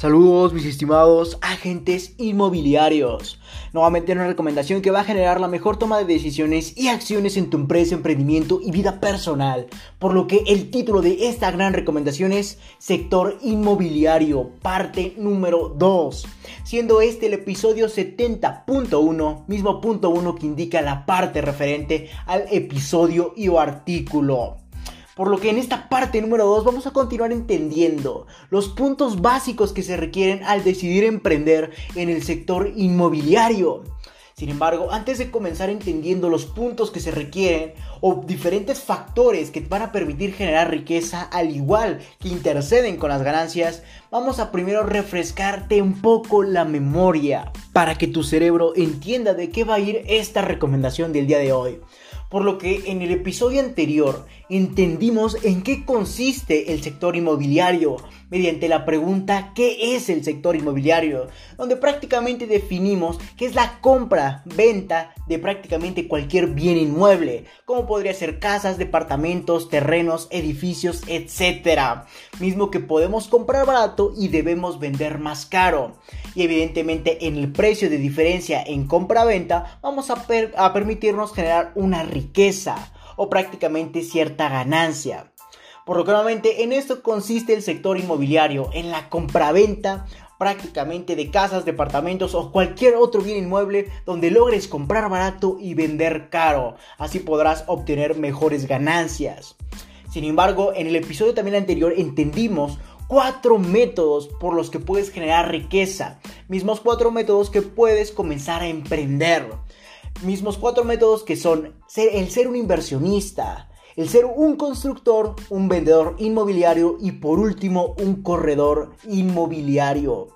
Saludos mis estimados agentes inmobiliarios. Nuevamente una recomendación que va a generar la mejor toma de decisiones y acciones en tu empresa, emprendimiento y vida personal. Por lo que el título de esta gran recomendación es Sector Inmobiliario, parte número 2. Siendo este el episodio 70.1, mismo punto 1 que indica la parte referente al episodio y o artículo. Por lo que en esta parte número 2 vamos a continuar entendiendo los puntos básicos que se requieren al decidir emprender en el sector inmobiliario. Sin embargo, antes de comenzar entendiendo los puntos que se requieren o diferentes factores que van a permitir generar riqueza al igual que interceden con las ganancias, vamos a primero refrescarte un poco la memoria para que tu cerebro entienda de qué va a ir esta recomendación del día de hoy por lo que en el episodio anterior entendimos en qué consiste el sector inmobiliario mediante la pregunta ¿qué es el sector inmobiliario? donde prácticamente definimos qué es la compra, venta de prácticamente cualquier bien inmueble, como podría ser casas, departamentos, terrenos, edificios, etc. Mismo que podemos comprar barato y debemos vender más caro. Y evidentemente en el precio de diferencia en compra-venta vamos a, a permitirnos generar una riqueza o prácticamente cierta ganancia. Por lo que nuevamente en esto consiste el sector inmobiliario, en la compraventa prácticamente de casas, departamentos o cualquier otro bien inmueble donde logres comprar barato y vender caro. Así podrás obtener mejores ganancias. Sin embargo, en el episodio también anterior entendimos cuatro métodos por los que puedes generar riqueza. Mismos cuatro métodos que puedes comenzar a emprender mismos cuatro métodos que son el ser un inversionista, el ser un constructor, un vendedor inmobiliario y por último un corredor inmobiliario.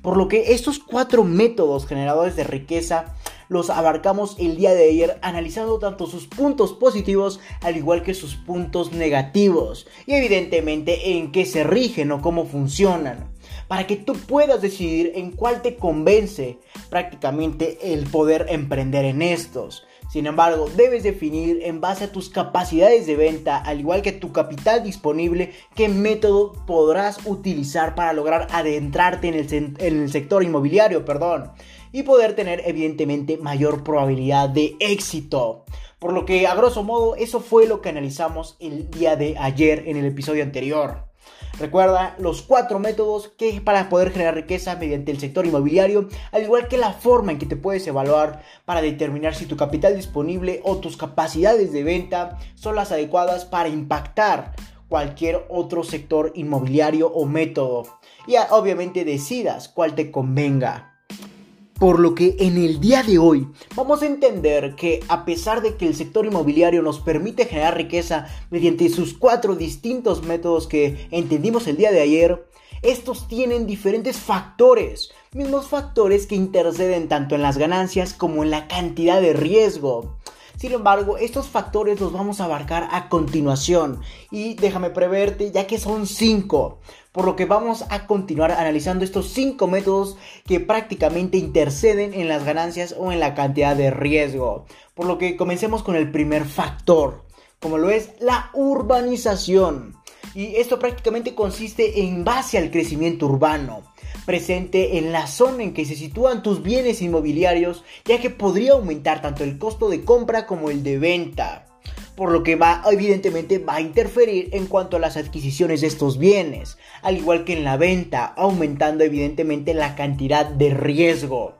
Por lo que estos cuatro métodos generadores de riqueza los abarcamos el día de ayer analizando tanto sus puntos positivos al igual que sus puntos negativos y evidentemente en qué se rigen o cómo funcionan para que tú puedas decidir en cuál te convence prácticamente el poder emprender en estos. Sin embargo, debes definir en base a tus capacidades de venta, al igual que tu capital disponible, qué método podrás utilizar para lograr adentrarte en el, sector inmobiliario, perdón, y poder tener evidentemente mayor probabilidad de éxito. Por lo que, a grosso modo, eso fue lo que analizamos el día de ayer en el episodio anterior. Recuerda los cuatro métodos que para poder generar riqueza mediante el sector inmobiliario, al igual que la forma en que te puedes evaluar para determinar si tu capital disponible o tus capacidades de venta son las adecuadas para impactar cualquier otro sector inmobiliario o método. Y obviamente decidas cuál te convenga. Por lo que en el día de hoy vamos a entender que a pesar de que el sector inmobiliario nos permite generar riqueza mediante sus cuatro distintos métodos que entendimos el día de ayer, estos tienen diferentes factores, mismos factores que interceden tanto en las ganancias como en la cantidad de riesgo. Sin embargo, estos factores los vamos a abarcar a continuación y déjame preverte ya que son cinco por lo que vamos a continuar analizando estos cinco métodos que prácticamente interceden en las ganancias o en la cantidad de riesgo. Por lo que comencemos con el primer factor, como lo es la urbanización. Y esto prácticamente consiste en base al crecimiento urbano presente en la zona en que se sitúan tus bienes inmobiliarios, ya que podría aumentar tanto el costo de compra como el de venta por lo que va evidentemente va a interferir en cuanto a las adquisiciones de estos bienes, al igual que en la venta, aumentando evidentemente la cantidad de riesgo,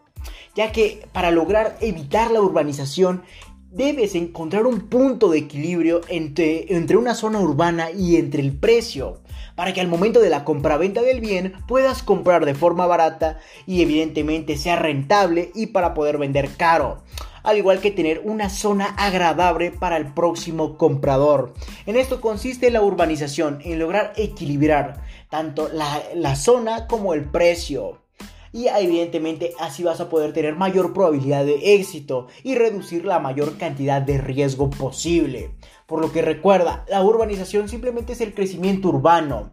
ya que para lograr evitar la urbanización debes encontrar un punto de equilibrio entre, entre una zona urbana y entre el precio, para que al momento de la compraventa del bien puedas comprar de forma barata y evidentemente sea rentable y para poder vender caro al igual que tener una zona agradable para el próximo comprador. En esto consiste la urbanización, en lograr equilibrar tanto la, zona como el precio. Y evidentemente así vas a poder tener mayor probabilidad de éxito y reducir la mayor cantidad de riesgo posible. Por lo que recuerda, la urbanización simplemente es el crecimiento urbano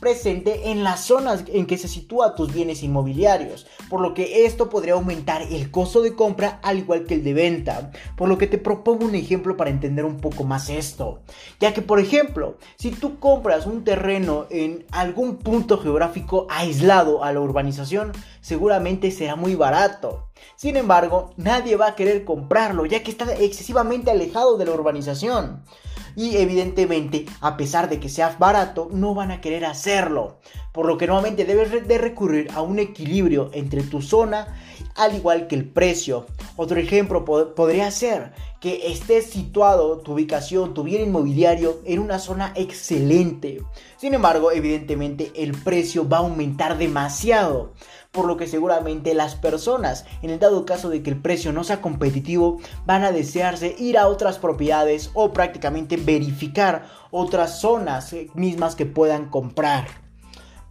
presente en las zonas en que se sitúan tus bienes inmobiliarios, por lo que esto podría aumentar el costo de compra al igual que el de venta, por lo que te propongo un ejemplo para entender un poco más esto, ya que por ejemplo, si tú compras un terreno en algún punto geográfico aislado a la urbanización, seguramente será muy barato. Sin embargo, nadie va a querer comprarlo, ya que está excesivamente alejado de la urbanización y evidentemente a pesar de que sea barato no van a querer hacerlo por lo que nuevamente debes de recurrir a un equilibrio entre tu zona al igual que el precio otro ejemplo podría ser que estés situado tu ubicación tu bien inmobiliario en una zona excelente sin embargo evidentemente el precio va a aumentar demasiado por lo que seguramente las personas, en el dado caso de que el precio no sea competitivo, van a desearse ir a otras propiedades o prácticamente verificar otras zonas eh, mismas que puedan comprar.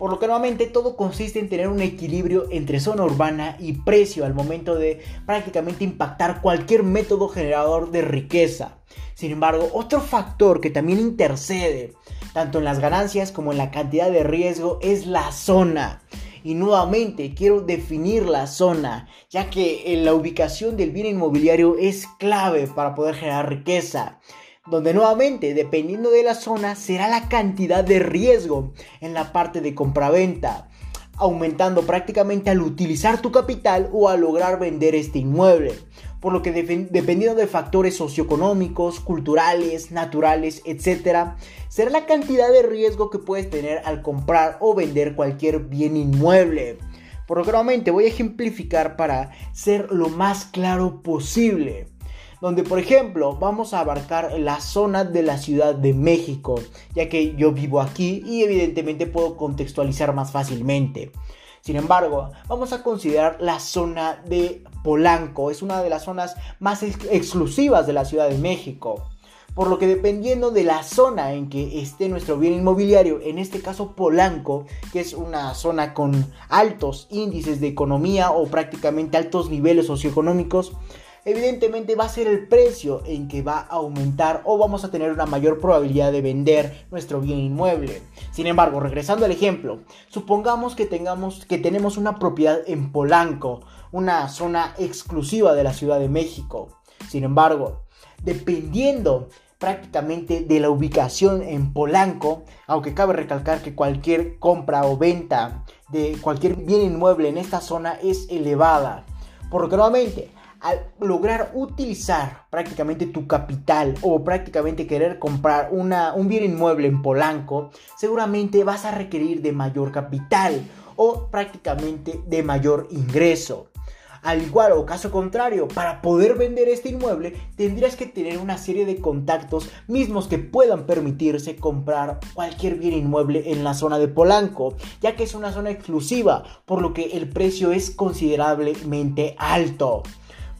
Por lo que nuevamente todo consiste en tener un equilibrio entre zona urbana y precio al momento de prácticamente impactar cualquier método generador de riqueza. Sin embargo, otro factor que también intercede tanto en las ganancias como en la cantidad de riesgo es la zona. Y nuevamente quiero definir la zona, ya que la ubicación del bien inmobiliario es clave para poder generar riqueza donde nuevamente, dependiendo de la zona, será la cantidad de riesgo en la parte de compraventa, aumentando prácticamente al utilizar tu capital o al lograr vender este inmueble por lo que dependiendo de factores socioeconómicos, culturales, naturales, etc., será la cantidad de riesgo que puedes tener al comprar o vender cualquier bien inmueble. Por lo que nuevamente voy a ejemplificar para ser lo más claro posible. Donde por ejemplo vamos a abarcar la zona de la Ciudad de México, ya que yo vivo aquí y evidentemente puedo contextualizar más fácilmente. Sin embargo, vamos a considerar la zona de Polanco. Es una de las zonas más exclusivas de la Ciudad de México. Por lo que dependiendo de la zona en que esté nuestro bien inmobiliario, en este caso Polanco, que es una zona con altos índices de economía o prácticamente altos niveles socioeconómicos, evidentemente va a ser el precio en que va a aumentar o vamos a tener una mayor probabilidad de vender nuestro bien inmueble. Sin embargo, regresando al ejemplo, supongamos que tengamos que tenemos una propiedad en Polanco, una zona exclusiva de la Ciudad de México. Sin embargo, dependiendo prácticamente de la ubicación en Polanco, aunque cabe recalcar que cualquier compra o venta de cualquier bien inmueble en esta zona es elevada. Por lo nuevamente, al lograr utilizar prácticamente tu capital o prácticamente querer comprar una, un bien inmueble en Polanco, seguramente vas a requerir de mayor capital o prácticamente de mayor ingreso. Al igual o caso contrario, para poder vender este inmueble tendrías que tener una serie de contactos mismos que puedan permitirse comprar cualquier bien inmueble en la zona de Polanco, ya que es una zona exclusiva, por lo que el precio es considerablemente alto.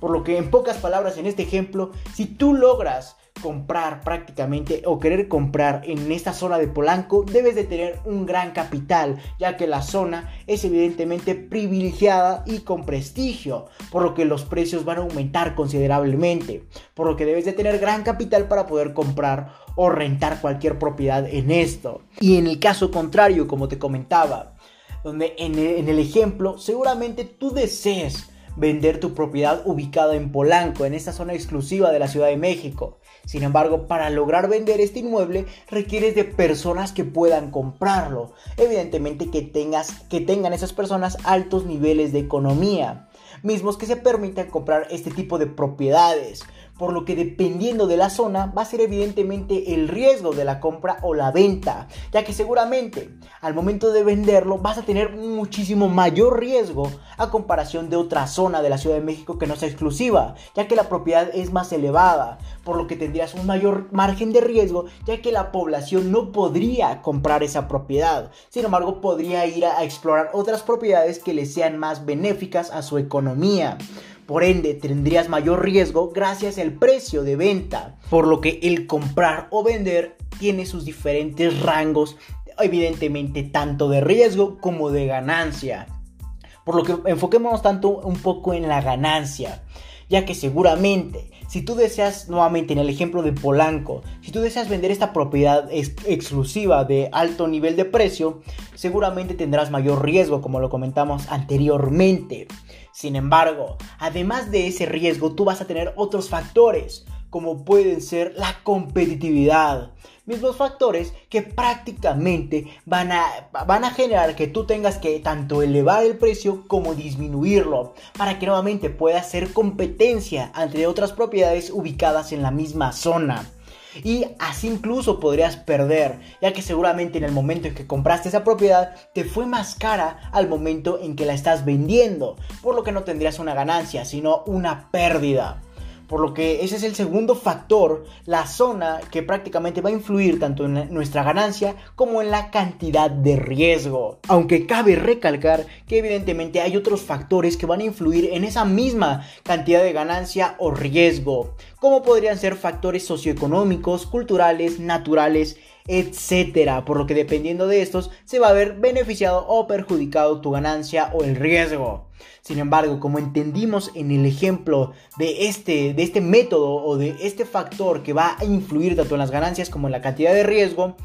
Por lo que en pocas palabras en este ejemplo, si tú logras comprar prácticamente o querer comprar en esta zona de Polanco, debes de tener un gran capital, ya que la zona es evidentemente privilegiada y con prestigio, por lo que los precios van a aumentar considerablemente, por lo que debes de tener gran capital para poder comprar o rentar cualquier propiedad en esto. Y en el caso contrario, como te comentaba, donde en el, ejemplo seguramente tú desees vender tu propiedad ubicada en Polanco, en esta zona exclusiva de la Ciudad de México. Sin embargo, para lograr vender este inmueble requieres de personas que puedan comprarlo. Evidentemente que tengas que tengan esas personas altos niveles de economía, mismos que se permitan comprar este tipo de propiedades por lo que dependiendo de la zona va a ser evidentemente el riesgo de la compra o la venta, ya que seguramente al momento de venderlo vas a tener muchísimo mayor riesgo a comparación de otra zona de la Ciudad de México que no sea exclusiva, ya que la propiedad es más elevada, por lo que tendrías un mayor margen de riesgo, ya que la población no podría comprar esa propiedad, sin embargo podría ir a explorar otras propiedades que le sean más benéficas a su economía. Por ende, tendrías mayor riesgo gracias al precio de venta, por lo que el comprar o vender tiene sus diferentes rangos, evidentemente tanto de riesgo como de ganancia. Por lo que enfoquémonos tanto un poco en la ganancia, ya que seguramente si tú deseas, nuevamente en el ejemplo de Polanco, si tú deseas vender esta propiedad exclusiva de alto nivel de precio, seguramente tendrás mayor riesgo, como lo comentamos anteriormente. Sin embargo, además de ese riesgo, tú vas a tener otros factores, como pueden ser la competitividad. Mismos factores que prácticamente van a, van a generar que tú tengas que tanto elevar el precio como disminuirlo para que nuevamente puedas hacer competencia entre otras propiedades ubicadas en la misma zona y así incluso podrías perder, ya que seguramente en el momento en que compraste esa propiedad te fue más cara al momento en que la estás vendiendo, por lo que no tendrías una ganancia, sino una pérdida. Por lo que ese es el segundo factor, la zona que prácticamente va a influir tanto en nuestra ganancia como en la cantidad de riesgo. Aunque cabe recalcar que evidentemente hay otros factores que van a influir en esa misma cantidad de ganancia o riesgo, como podrían ser factores socioeconómicos, culturales, naturales, etcétera, por lo que dependiendo de estos se va a ver beneficiado o perjudicado tu ganancia o el riesgo. Sin embargo, como entendimos en el ejemplo de este, de este método o de este factor que va a influir tanto en las ganancias como en la cantidad de riesgo,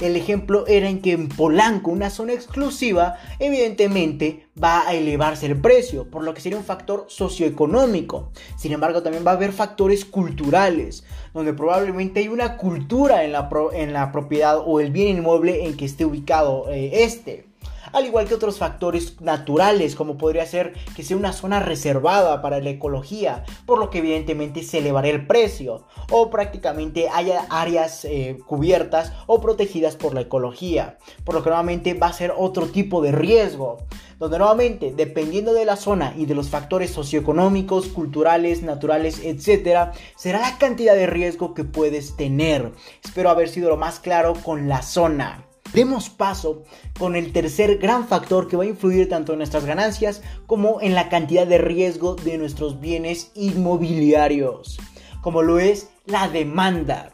el ejemplo era en que en Polanco, una zona exclusiva, evidentemente va a elevarse el precio, por lo que sería un factor socioeconómico. Sin embargo, también va a haber factores culturales, donde probablemente hay una cultura en la, en la propiedad o el bien inmueble en que esté ubicado eh, este al igual que otros factores naturales, como podría ser que sea una zona reservada para la ecología, por lo que evidentemente se elevará el precio, o prácticamente haya áreas eh, cubiertas o protegidas por la ecología, por lo que nuevamente va a ser otro tipo de riesgo donde nuevamente, dependiendo de la zona y de los factores socioeconómicos, culturales, naturales, etc., será la cantidad de riesgo que puedes tener. Espero haber sido lo más claro con la zona. Demos paso con el tercer gran factor que va a influir tanto en nuestras ganancias como en la cantidad de riesgo de nuestros bienes inmobiliarios, como lo es la demanda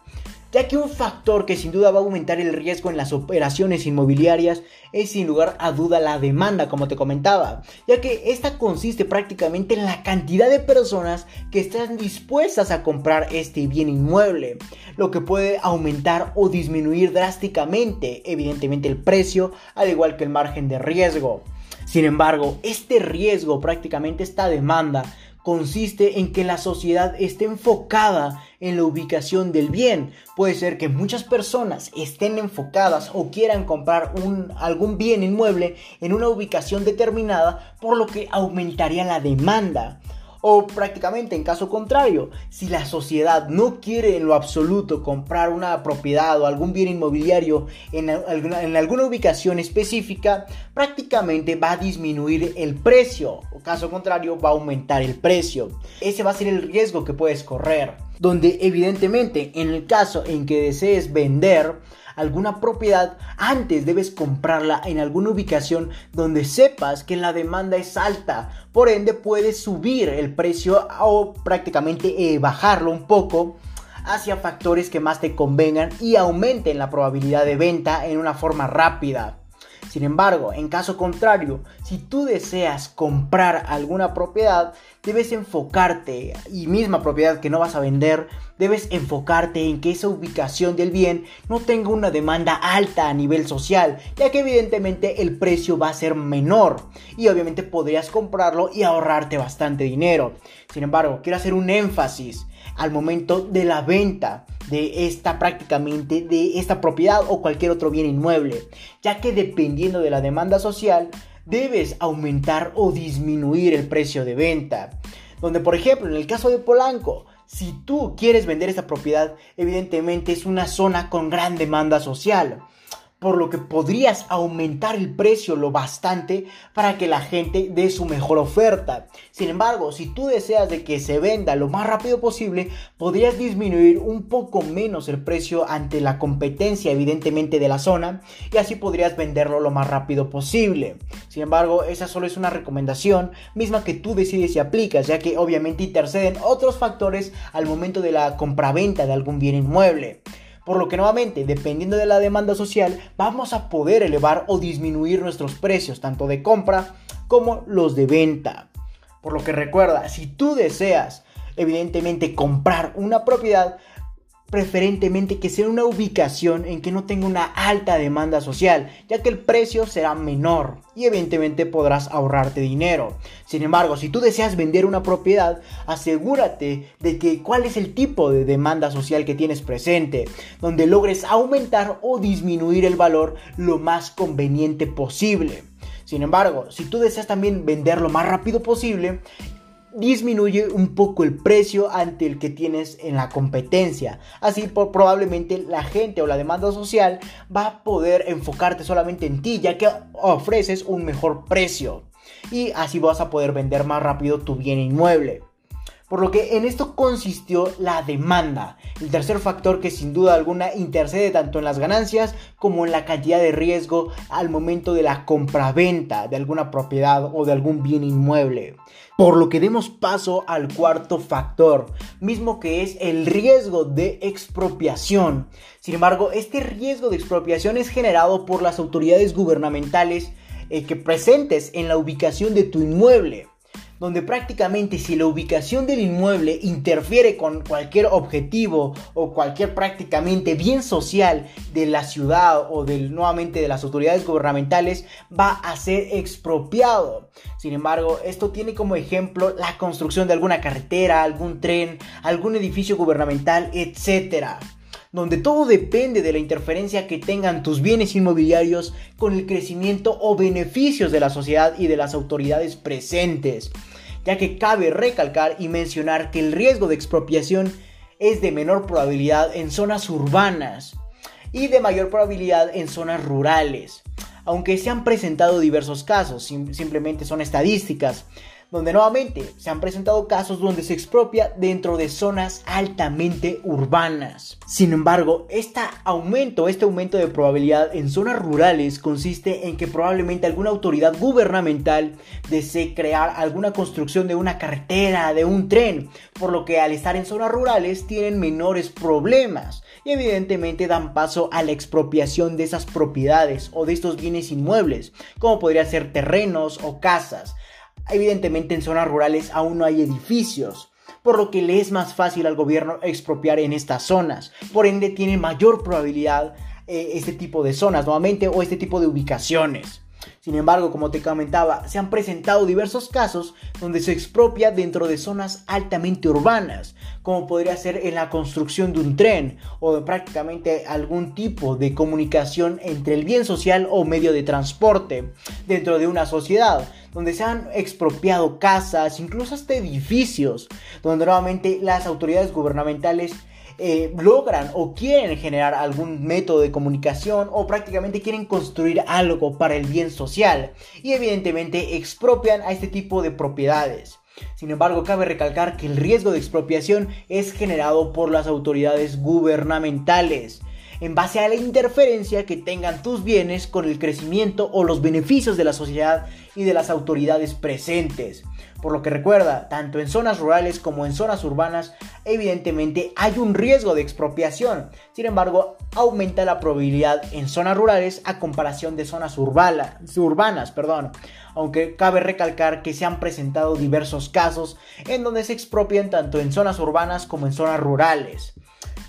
ya que un factor que sin duda va a aumentar el riesgo en las operaciones inmobiliarias es sin lugar a duda la demanda, como te comentaba, ya que esta consiste prácticamente en la cantidad de personas que están dispuestas a comprar este bien inmueble, lo que puede aumentar o disminuir drásticamente, evidentemente, el precio, al igual que el margen de riesgo. Sin embargo, este riesgo, prácticamente esta demanda, consiste en que la sociedad esté enfocada en la ubicación del bien. Puede ser que muchas personas estén enfocadas o quieran comprar algún bien inmueble en una ubicación determinada, por lo que aumentaría la demanda. O prácticamente en caso contrario, si la sociedad no quiere en lo absoluto comprar una propiedad o algún bien inmobiliario en alguna, en alguna ubicación específica, prácticamente va a disminuir el precio. O caso contrario, va a aumentar el precio. Ese va a ser el riesgo que puedes correr. Donde evidentemente en el caso en que desees vender, alguna propiedad, antes debes comprarla en alguna ubicación donde sepas que la demanda es alta. Por ende puedes subir el precio o prácticamente eh, bajarlo un poco hacia factores que más te convengan y aumenten la probabilidad de venta en una forma rápida. Sin embargo, en caso contrario, si tú deseas comprar alguna propiedad, debes enfocarte, y misma propiedad que no vas a vender, debes enfocarte en que esa ubicación del bien no tenga una demanda alta a nivel social, ya que evidentemente el precio va a ser menor y obviamente podrías comprarlo y ahorrarte bastante dinero. Sin embargo, quiero hacer un énfasis al momento de la venta de esta prácticamente de esta propiedad o cualquier otro bien inmueble, ya que dependiendo de la demanda social debes aumentar o disminuir el precio de venta. Donde por ejemplo en el caso de Polanco, si tú quieres vender esta propiedad, evidentemente es una zona con gran demanda social por lo que podrías aumentar el precio lo bastante para que la gente dé su mejor oferta. Sin embargo, si tú deseas de que se venda lo más rápido posible, podrías disminuir un poco menos el precio ante la competencia evidentemente de la zona y así podrías venderlo lo más rápido posible. Sin embargo, esa solo es una recomendación misma que tú decides si aplicas, ya que obviamente interceden otros factores al momento de la compraventa de algún bien inmueble. Por lo que nuevamente, dependiendo de la demanda social, vamos a poder elevar o disminuir nuestros precios, tanto de compra como los de venta. Por lo que recuerda, si tú deseas evidentemente comprar una propiedad, preferentemente que sea una ubicación en que no tenga una alta demanda social, ya que el precio será menor y evidentemente podrás ahorrarte dinero. Sin embargo, si tú deseas vender una propiedad, asegúrate de que cuál es el tipo de demanda social que tienes presente, donde logres aumentar o disminuir el valor lo más conveniente posible. Sin embargo, si tú deseas también vender lo más rápido posible, disminuye un poco el precio ante el que tienes en la competencia. Así probablemente la gente o la demanda social va a poder enfocarte solamente en ti ya que ofreces un mejor precio. Y así vas a poder vender más rápido tu bien inmueble. Por lo que en esto consistió la demanda, el tercer factor que sin duda alguna intercede tanto en las ganancias como en la cantidad de riesgo al momento de la compraventa de alguna propiedad o de algún bien inmueble. Por lo que demos paso al cuarto factor, mismo que es el riesgo de expropiación. Sin embargo, este riesgo de expropiación es generado por las autoridades gubernamentales eh, que presentes en la ubicación de tu inmueble donde prácticamente si la ubicación del inmueble interfiere con cualquier objetivo o cualquier prácticamente bien social de la ciudad o del, nuevamente de las autoridades gubernamentales, va a ser expropiado. Sin embargo, esto tiene como ejemplo la construcción de alguna carretera, algún tren, algún edificio gubernamental, etcétera donde todo depende de la interferencia que tengan tus bienes inmobiliarios con el crecimiento o beneficios de la sociedad y de las autoridades presentes, ya que cabe recalcar y mencionar que el riesgo de expropiación es de menor probabilidad en zonas urbanas y de mayor probabilidad en zonas rurales. Aunque se han presentado diversos casos, simplemente son estadísticas, donde nuevamente se han presentado casos donde se expropia dentro de zonas altamente urbanas. Sin embargo, este aumento, este aumento de probabilidad en zonas rurales consiste en que probablemente alguna autoridad gubernamental desee crear alguna construcción de una carretera, de un tren, por lo que al estar en zonas rurales tienen menores problemas y evidentemente dan paso a la expropiación de esas propiedades o de estos bienes inmuebles, como podría ser terrenos o casas. Evidentemente en zonas rurales aún no hay edificios, por lo que le es más fácil al gobierno expropiar en estas zonas. Por ende tiene mayor probabilidad eh, este tipo de zonas nuevamente o este tipo de ubicaciones. Sin embargo, como te comentaba, se han presentado diversos casos donde se expropia dentro de zonas altamente urbanas, como podría ser en la construcción de un tren o prácticamente algún tipo de comunicación entre el bien social o medio de transporte dentro de una sociedad, donde se han expropiado casas, incluso hasta edificios, donde nuevamente las autoridades gubernamentales eh, logran o quieren generar algún método de comunicación o prácticamente quieren construir algo para el bien social y evidentemente expropian a este tipo de propiedades. Sin embargo, cabe recalcar que el riesgo de expropiación es generado por las autoridades gubernamentales en base a la interferencia que tengan tus bienes con el crecimiento o los beneficios de la sociedad y de las autoridades presentes. Por lo que recuerda, tanto en zonas rurales como en zonas urbanas, evidentemente hay un riesgo de expropiación. Sin embargo, aumenta la probabilidad en zonas rurales a comparación de zonas urbanas, perdón. Aunque cabe recalcar que se han presentado diversos casos en donde se expropian tanto en zonas urbanas como en zonas rurales.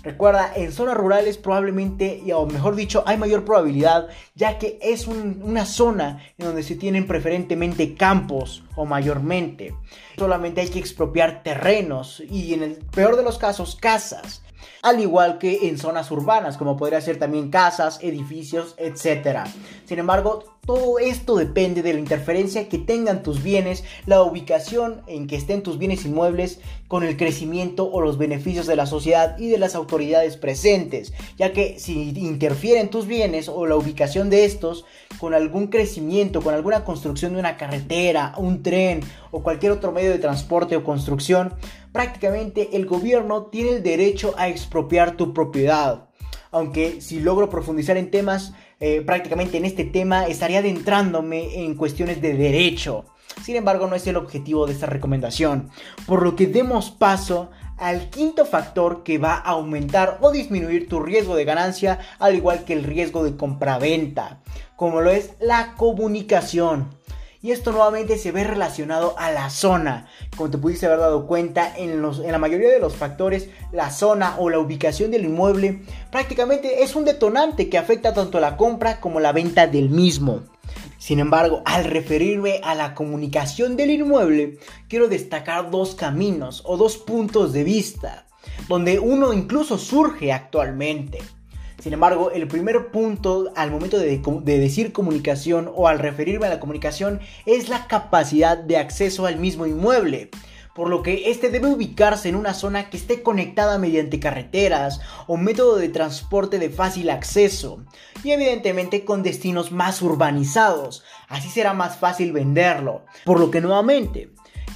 Recuerda, en zonas rurales probablemente, o mejor dicho, hay mayor probabilidad, ya que es una zona en donde se tienen preferentemente campos o mayormente. Solamente hay que expropiar terrenos y en el peor de los casos casas al igual que en zonas urbanas, como podría ser también casas, edificios, etc. Sin embargo, todo esto depende de la interferencia que tengan tus bienes, la ubicación en que estén tus bienes inmuebles con el crecimiento o los beneficios de la sociedad y de las autoridades presentes, ya que si interfieren tus bienes o la ubicación de estos con algún crecimiento, con alguna construcción de una carretera, un tren o cualquier otro medio de transporte o construcción, prácticamente el gobierno tiene el derecho a expropiar tu propiedad. Aunque si logro profundizar en temas, eh, prácticamente en este tema estaría adentrándome en cuestiones de derecho. Sin embargo, no es el objetivo de esta recomendación. Por lo que demos paso al quinto factor que va a aumentar o disminuir tu riesgo de ganancia, al igual que el riesgo de compraventa, como lo es la comunicación. Y esto nuevamente se ve relacionado a la zona. Como te pudiste haber dado cuenta, en, en la mayoría de los factores, la zona o la ubicación del inmueble prácticamente es un detonante que afecta tanto la compra como la venta del mismo. Sin embargo, al referirme a la comunicación del inmueble, quiero destacar dos caminos o dos puntos de vista, donde uno incluso surge actualmente. Sin embargo, el primer punto al momento de, decir comunicación o al referirme a la comunicación es la capacidad de acceso al mismo inmueble. Por lo que este debe ubicarse en una zona que esté conectada mediante carreteras o método de transporte de fácil acceso y evidentemente con destinos más urbanizados, así será más fácil venderlo, por lo que nuevamente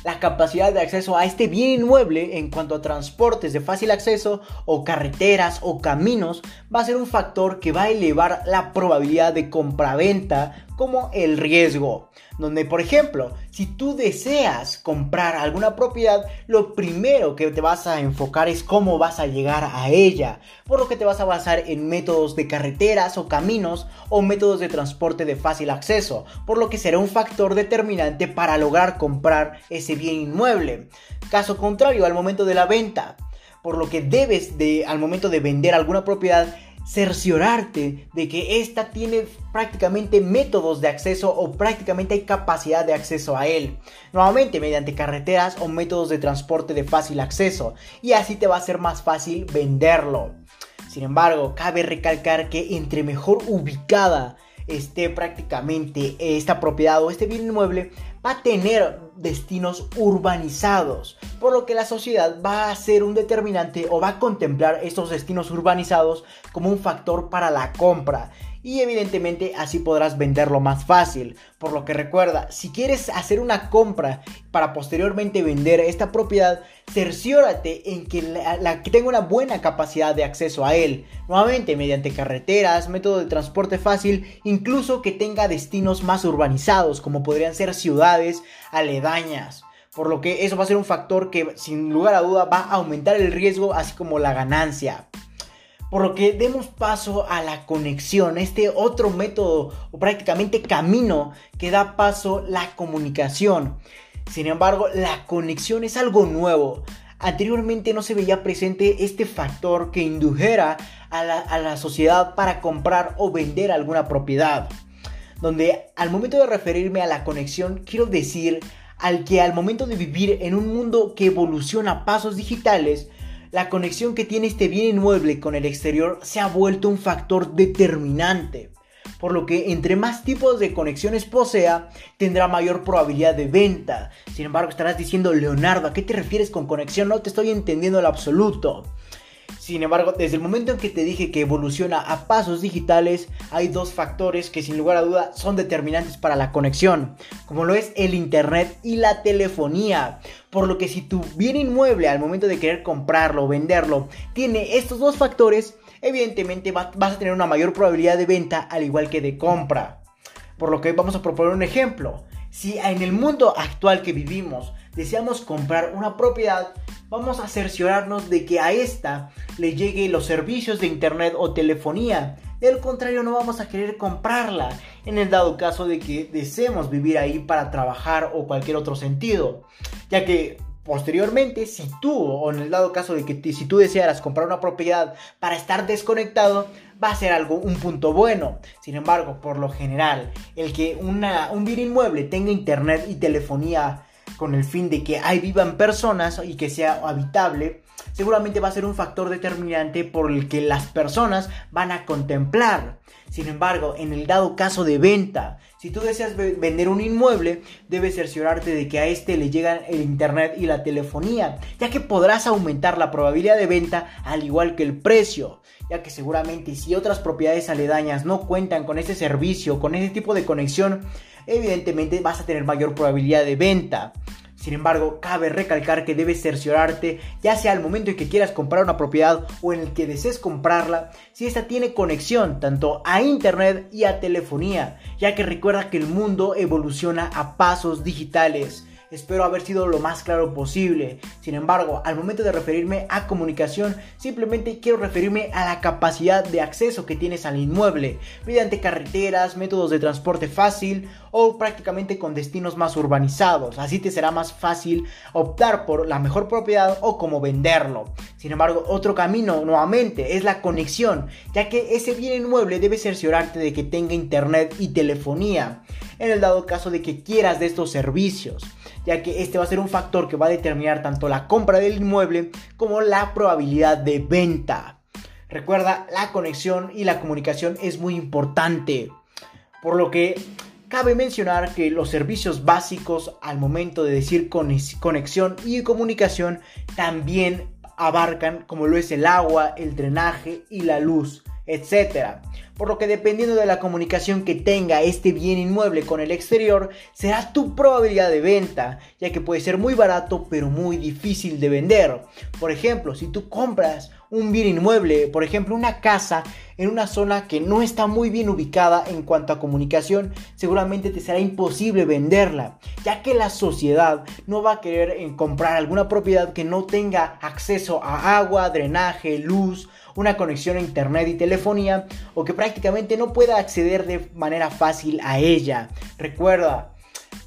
la capacidad de acceso a este bien inmueble en cuanto a transportes de fácil acceso o carreteras o caminos va a ser un factor que va a elevar la probabilidad de compraventa como el riesgo. Donde, por ejemplo, si tú deseas comprar alguna propiedad, lo primero que te vas a enfocar es cómo vas a llegar a ella. Por lo que te vas a basar en métodos de carreteras o caminos o métodos de transporte de fácil acceso. Por lo que será un factor determinante para lograr comprar ese bien inmueble. Caso contrario, al momento de la venta. Por lo que debes de, al momento de vender alguna propiedad, cerciorarte de que ésta tiene prácticamente métodos de acceso o prácticamente hay capacidad de acceso a él. Nuevamente mediante carreteras o métodos de transporte de fácil acceso y así te va a ser más fácil venderlo. Sin embargo, cabe recalcar que entre mejor ubicada esté prácticamente esta propiedad o este bien inmueble, va a tener destinos urbanizados, por lo que la sociedad va a ser un determinante o va a contemplar estos destinos urbanizados como un factor para la compra y evidentemente así podrás venderlo más fácil. Por lo que recuerda, si quieres hacer una compra para posteriormente vender esta propiedad, cerciórate en que, la, que tenga una buena capacidad de acceso a él. Nuevamente mediante carreteras, método de transporte fácil, incluso que tenga destinos más urbanizados como podrían ser ciudades aledañas por lo que eso va a ser un factor que sin lugar a duda va a aumentar el riesgo así como la ganancia. Por lo que demos paso a la conexión, este otro método o prácticamente camino que da paso la comunicación. Sin embargo, la conexión es algo nuevo. Anteriormente no se veía presente este factor que indujera a la, a la sociedad para comprar o vender alguna propiedad. Donde al momento de referirme a la conexión quiero decir al que al momento de vivir en un mundo que evoluciona a pasos digitales, la conexión que tiene este bien inmueble con el exterior se ha vuelto un factor determinante. Por lo que entre más tipos de conexiones posea, tendrá mayor probabilidad de venta. Sin embargo, estarás diciendo, Leonardo, ¿a qué te refieres con conexión? No te estoy entendiendo en absoluto. Sin embargo, desde el momento en que te dije que evoluciona a pasos digitales, hay dos factores que sin lugar a duda son determinantes para la conexión, como lo es el internet y la telefonía. Por lo que si tu bien inmueble al momento de querer comprarlo o venderlo tiene estos dos factores, evidentemente vas a tener una mayor probabilidad de venta al igual que de compra. Por lo que vamos a proponer un ejemplo. Si en el mundo actual que vivimos deseamos comprar una propiedad, vamos a cerciorarnos de que a esta le lleguen los servicios de internet o telefonía. De lo contrario, no vamos a querer comprarla en el dado caso de que deseemos vivir ahí para trabajar o cualquier otro sentido. Ya que posteriormente, si tú, o en el dado caso de que si tú desearas comprar una propiedad para estar desconectado, va a ser algo, un punto bueno. Sin embargo, por lo general, el que una, un bien inmueble tenga internet y telefonía con el fin de que ahí vivan personas y que sea habitable, seguramente va a ser un factor determinante por el que las personas van a contemplar. Sin embargo, en el dado caso de venta, si tú deseas vender un inmueble, debes cerciorarte de que a este le llegan el internet y la telefonía, ya que podrás aumentar la probabilidad de venta al igual que el precio, ya que seguramente si otras propiedades aledañas no cuentan con ese servicio, con ese tipo de conexión, evidentemente vas a tener mayor probabilidad de venta. Sin embargo, cabe recalcar que debes cerciorarte, ya sea al momento en que quieras comprar una propiedad o en el que desees comprarla, si esta tiene conexión tanto a internet y a telefonía, ya que recuerda que el mundo evoluciona a pasos digitales. Espero haber sido lo más claro posible. Sin embargo, al momento de referirme a comunicación, simplemente quiero referirme a la capacidad de acceso que tienes al inmueble, mediante carreteras, métodos de transporte fácil o prácticamente con destinos más urbanizados. Así te será más fácil optar por la mejor propiedad o cómo venderlo. Sin embargo, otro camino nuevamente es la conexión, ya que ese bien inmueble debe cerciorarte de que tenga internet y telefonía, en el dado caso de que quieras de estos servicios ya que este va a ser un factor que va a determinar tanto la compra del inmueble como la probabilidad de venta. Recuerda, la conexión y la comunicación es muy importante, por lo que cabe mencionar que los servicios básicos al momento de decir conexión y comunicación también abarcan como lo es el agua, el drenaje y la luz etc. Por lo que dependiendo de la comunicación que tenga este bien inmueble con el exterior, será tu probabilidad de venta, ya que puede ser muy barato pero muy difícil de vender. Por ejemplo, si tú compras un bien inmueble, por ejemplo una casa en una zona que no está muy bien ubicada en cuanto a comunicación, seguramente te será imposible venderla, ya que la sociedad no va a querer comprar alguna propiedad que no tenga acceso a agua, drenaje, luz, una conexión a internet y telefonía o que prácticamente no pueda acceder de manera fácil a ella. Recuerda,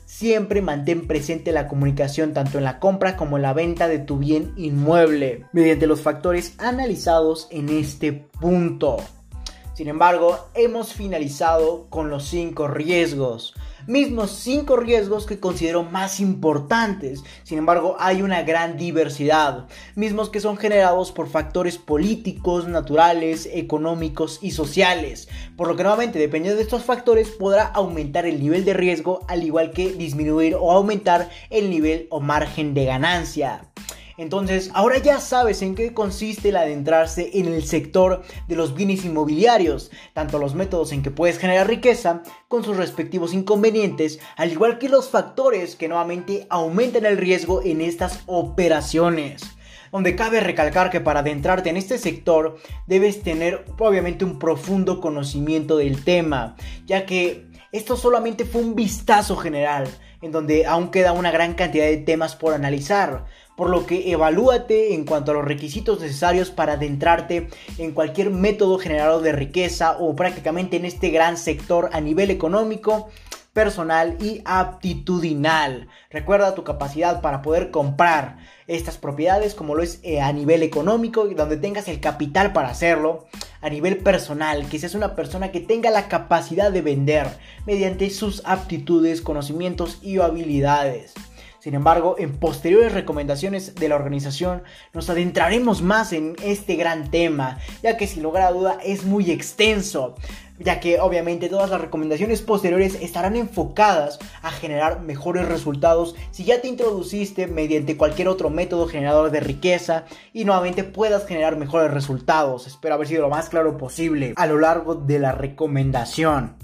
siempre mantén presente la comunicación tanto en la compra como en la venta de tu bien inmueble mediante los factores analizados en este punto. Sin embargo, hemos finalizado con los 5 riesgos mismos cinco riesgos que considero más importantes. Sin embargo, hay una gran diversidad, mismos que son generados por factores políticos, naturales, económicos y sociales. Por lo que nuevamente, dependiendo de estos factores, podrá aumentar el nivel de riesgo al igual que disminuir o aumentar el nivel o margen de ganancia. Entonces, ahora ya sabes en qué consiste el adentrarse en el sector de los bienes inmobiliarios, tanto los métodos en que puedes generar riqueza con sus respectivos inconvenientes, al igual que los factores que nuevamente aumentan el riesgo en estas operaciones. Donde cabe recalcar que para adentrarte en este sector debes tener obviamente un profundo conocimiento del tema, ya que esto solamente fue un vistazo general, en donde aún queda una gran cantidad de temas por analizar, por lo que evalúate en cuanto a los requisitos necesarios para adentrarte en cualquier método generador de riqueza o prácticamente en este gran sector a nivel económico personal y aptitudinal. Recuerda tu capacidad para poder comprar estas propiedades como lo es eh, a nivel económico, donde tengas el capital para hacerlo, a nivel personal, que seas una persona que tenga la capacidad de vender mediante sus aptitudes, conocimientos y habilidades. Sin embargo, en posteriores recomendaciones de la organización nos adentraremos más en este gran tema, ya que sin lugar a duda es muy extenso, ya que obviamente todas las recomendaciones posteriores estarán enfocadas a generar mejores resultados si ya te introduciste mediante cualquier otro método generador de riqueza y nuevamente puedas generar mejores resultados. Espero haber sido lo más claro posible a lo largo de la recomendación.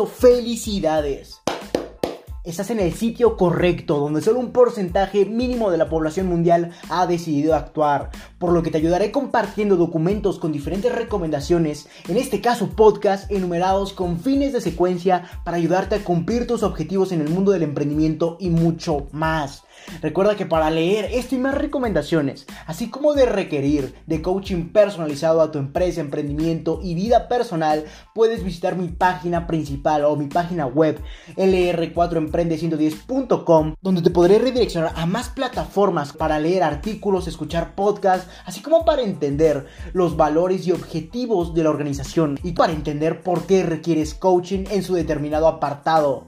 felicidades. Estás en el sitio correcto, donde solo un porcentaje mínimo de la población mundial ha decidido actuar, por lo que te ayudaré compartiendo documentos con diferentes recomendaciones, en este caso podcast, enumerados con fines de secuencia para ayudarte a cumplir tus objetivos en el mundo del emprendimiento y mucho más. Recuerda que para leer esto y más recomendaciones, así como de requerir de coaching personalizado a tu empresa, emprendimiento y vida personal, puedes visitar mi página principal o mi página web lr4emprende110.com, donde te podré redireccionar a más plataformas para leer artículos, escuchar podcasts, así como para entender los valores y objetivos de la organización y para entender por qué requieres coaching en su determinado apartado.